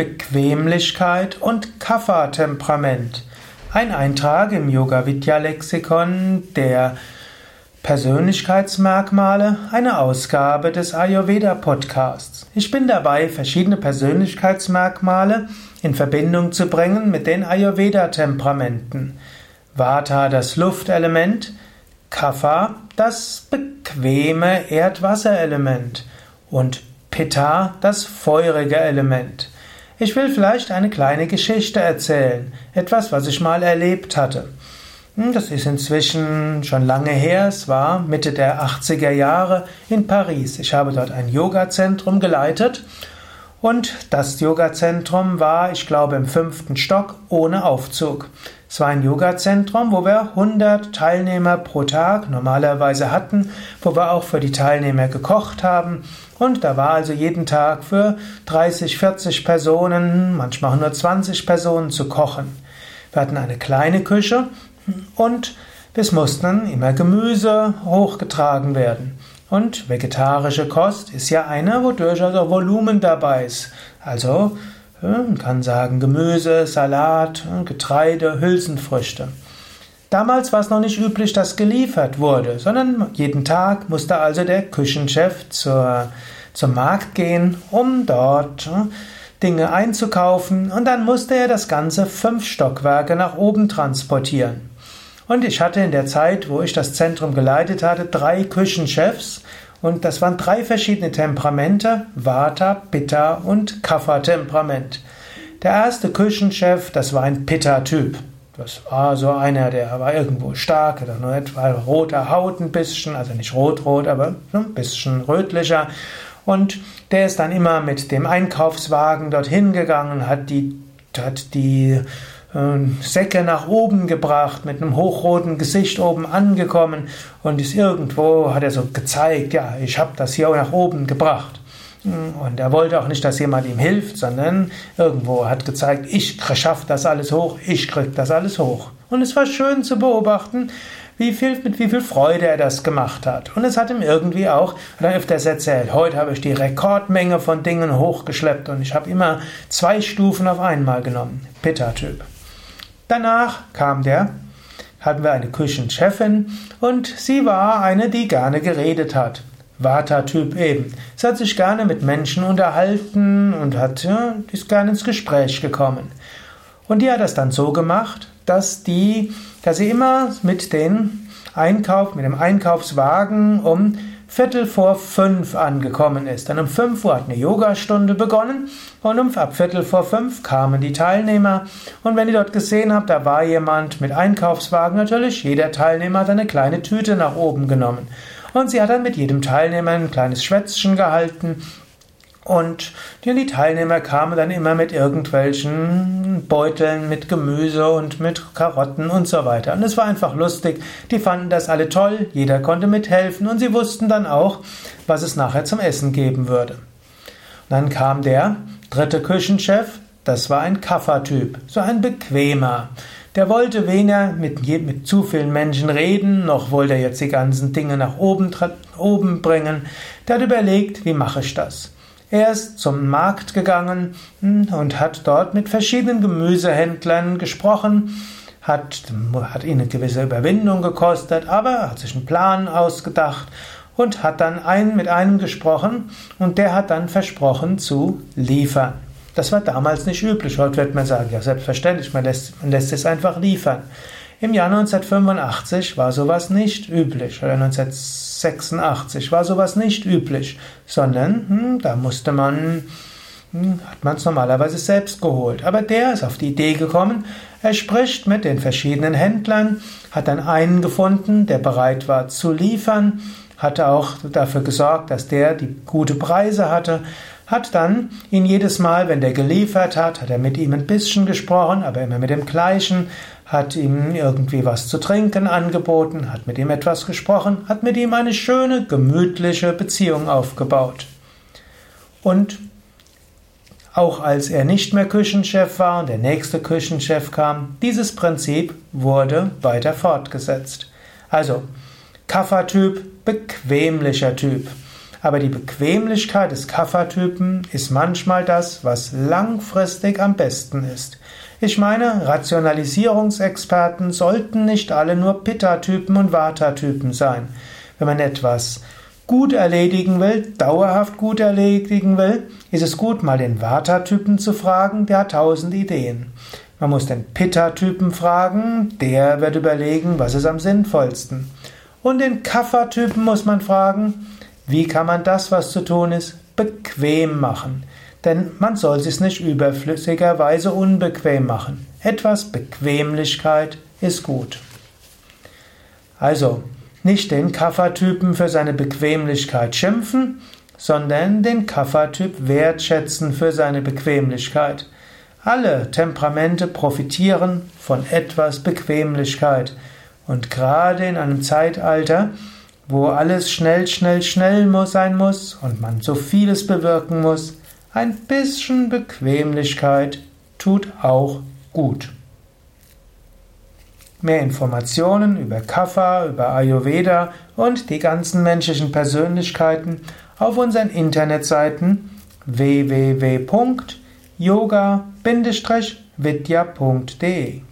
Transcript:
Bequemlichkeit und Kapha-Temperament. Ein Eintrag im Yoga Vidya Lexikon der Persönlichkeitsmerkmale, eine Ausgabe des Ayurveda Podcasts. Ich bin dabei, verschiedene Persönlichkeitsmerkmale in Verbindung zu bringen mit den Ayurveda Temperamenten. Vata das Luftelement, Kapha das bequeme Erdwasserelement und Pitta das feurige Element. Ich will vielleicht eine kleine Geschichte erzählen, etwas, was ich mal erlebt hatte. Hm, das ist inzwischen schon lange her, es war Mitte der 80er Jahre in Paris. Ich habe dort ein Yoga-Zentrum geleitet und das Yoga-Zentrum war, ich glaube, im fünften Stock ohne Aufzug. Es war ein Yoga-Zentrum, wo wir 100 Teilnehmer pro Tag normalerweise hatten, wo wir auch für die Teilnehmer gekocht haben. Und da war also jeden Tag für 30, 40 Personen, manchmal 120 Personen zu kochen. Wir hatten eine kleine Küche und es mussten immer Gemüse hochgetragen werden. Und vegetarische Kost ist ja eine, wo durchaus auch Volumen dabei ist. Also man kann sagen Gemüse, Salat, Getreide, Hülsenfrüchte. Damals war es noch nicht üblich, dass geliefert wurde, sondern jeden Tag musste also der Küchenchef zur, zum Markt gehen, um dort Dinge einzukaufen und dann musste er das Ganze fünf Stockwerke nach oben transportieren. Und ich hatte in der Zeit, wo ich das Zentrum geleitet hatte, drei Küchenchefs und das waren drei verschiedene Temperamente, Vata, Pitta und Kapha-Temperament. Der erste Küchenchef, das war ein Pitta-Typ. Das war so einer, der war irgendwo stark, hatte nur etwa roter Haut ein bisschen, also nicht rot-rot, aber ein bisschen rötlicher. Und der ist dann immer mit dem Einkaufswagen dorthin gegangen, hat die, hat die Säcke nach oben gebracht, mit einem hochroten Gesicht oben angekommen und ist irgendwo, hat er so gezeigt, ja, ich habe das hier nach oben gebracht. Und er wollte auch nicht, dass jemand ihm hilft, sondern irgendwo hat gezeigt, ich schaffe das alles hoch, ich krieg das alles hoch. Und es war schön zu beobachten, wie viel, mit wie viel Freude er das gemacht hat. Und es hat ihm irgendwie auch, hat er öfters erzählt, heute habe ich die Rekordmenge von Dingen hochgeschleppt und ich habe immer zwei Stufen auf einmal genommen. Pitta-Typ. Danach kam der, hatten wir eine Küchenchefin und sie war eine, die gerne geredet hat. Vata-Typ eben. Sie hat sich gerne mit Menschen unterhalten und hat, ja, ist gerne ins Gespräch gekommen. Und die hat das dann so gemacht, dass die, dass sie immer mit den Einkauf, mit dem Einkaufswagen um Viertel vor fünf angekommen ist. Dann um fünf Uhr hat eine Yogastunde begonnen und um ab Viertel vor fünf kamen die Teilnehmer. Und wenn ihr dort gesehen habt, da war jemand mit Einkaufswagen, natürlich, jeder Teilnehmer hat eine kleine Tüte nach oben genommen. Und sie hat dann mit jedem Teilnehmer ein kleines Schwätzchen gehalten und die Teilnehmer kamen dann immer mit irgendwelchen Beuteln mit Gemüse und mit Karotten und so weiter. Und es war einfach lustig. Die fanden das alle toll, jeder konnte mithelfen und sie wussten dann auch, was es nachher zum Essen geben würde. Und dann kam der dritte Küchenchef, das war ein Kaffertyp, so ein bequemer. Der wollte weder mit, mit zu vielen Menschen reden, noch wollte er jetzt die ganzen Dinge nach oben, oben bringen. Der hat überlegt, wie mache ich das? Er ist zum Markt gegangen hm, und hat dort mit verschiedenen Gemüsehändlern gesprochen, hat, hat ihn eine gewisse Überwindung gekostet, aber er hat sich einen Plan ausgedacht und hat dann einen mit einem gesprochen und der hat dann versprochen zu liefern. Das war damals nicht üblich. Heute wird man sagen, ja selbstverständlich, man lässt, man lässt es einfach liefern. Im Jahr 1985 war sowas nicht üblich. Oder 1986 war sowas nicht üblich, sondern hm, da musste man, hm, hat man es normalerweise selbst geholt. Aber der ist auf die Idee gekommen, er spricht mit den verschiedenen Händlern, hat dann einen gefunden, der bereit war zu liefern, hatte auch dafür gesorgt, dass der die gute Preise hatte, hat dann ihn jedes Mal, wenn der geliefert hat, hat er mit ihm ein bisschen gesprochen, aber immer mit dem gleichen, hat ihm irgendwie was zu trinken angeboten, hat mit ihm etwas gesprochen, hat mit ihm eine schöne, gemütliche Beziehung aufgebaut. Und auch als er nicht mehr Küchenchef war und der nächste Küchenchef kam, dieses Prinzip wurde weiter fortgesetzt. Also, Kaffertyp, bequemlicher Typ. Aber die Bequemlichkeit des Kapha-Typen ist manchmal das, was langfristig am besten ist. Ich meine, Rationalisierungsexperten sollten nicht alle nur Pitta-Typen und Vata-Typen sein. Wenn man etwas gut erledigen will, dauerhaft gut erledigen will, ist es gut, mal den Vata-Typen zu fragen, der hat tausend Ideen. Man muss den Pitta-Typen fragen, der wird überlegen, was ist am sinnvollsten. Und den Kapha-Typen muss man fragen, wie kann man das, was zu tun ist, bequem machen. Denn man soll es nicht überflüssigerweise unbequem machen. Etwas Bequemlichkeit ist gut. Also, nicht den Kapha-Typen für seine Bequemlichkeit schimpfen, sondern den Kapha-Typ wertschätzen für seine Bequemlichkeit. Alle Temperamente profitieren von etwas Bequemlichkeit. Und gerade in einem Zeitalter, wo alles schnell, schnell, schnell sein muss und man so vieles bewirken muss, ein bisschen Bequemlichkeit tut auch gut. Mehr Informationen über Kapha, über Ayurveda und die ganzen menschlichen Persönlichkeiten auf unseren Internetseiten www.yoga-vidya.de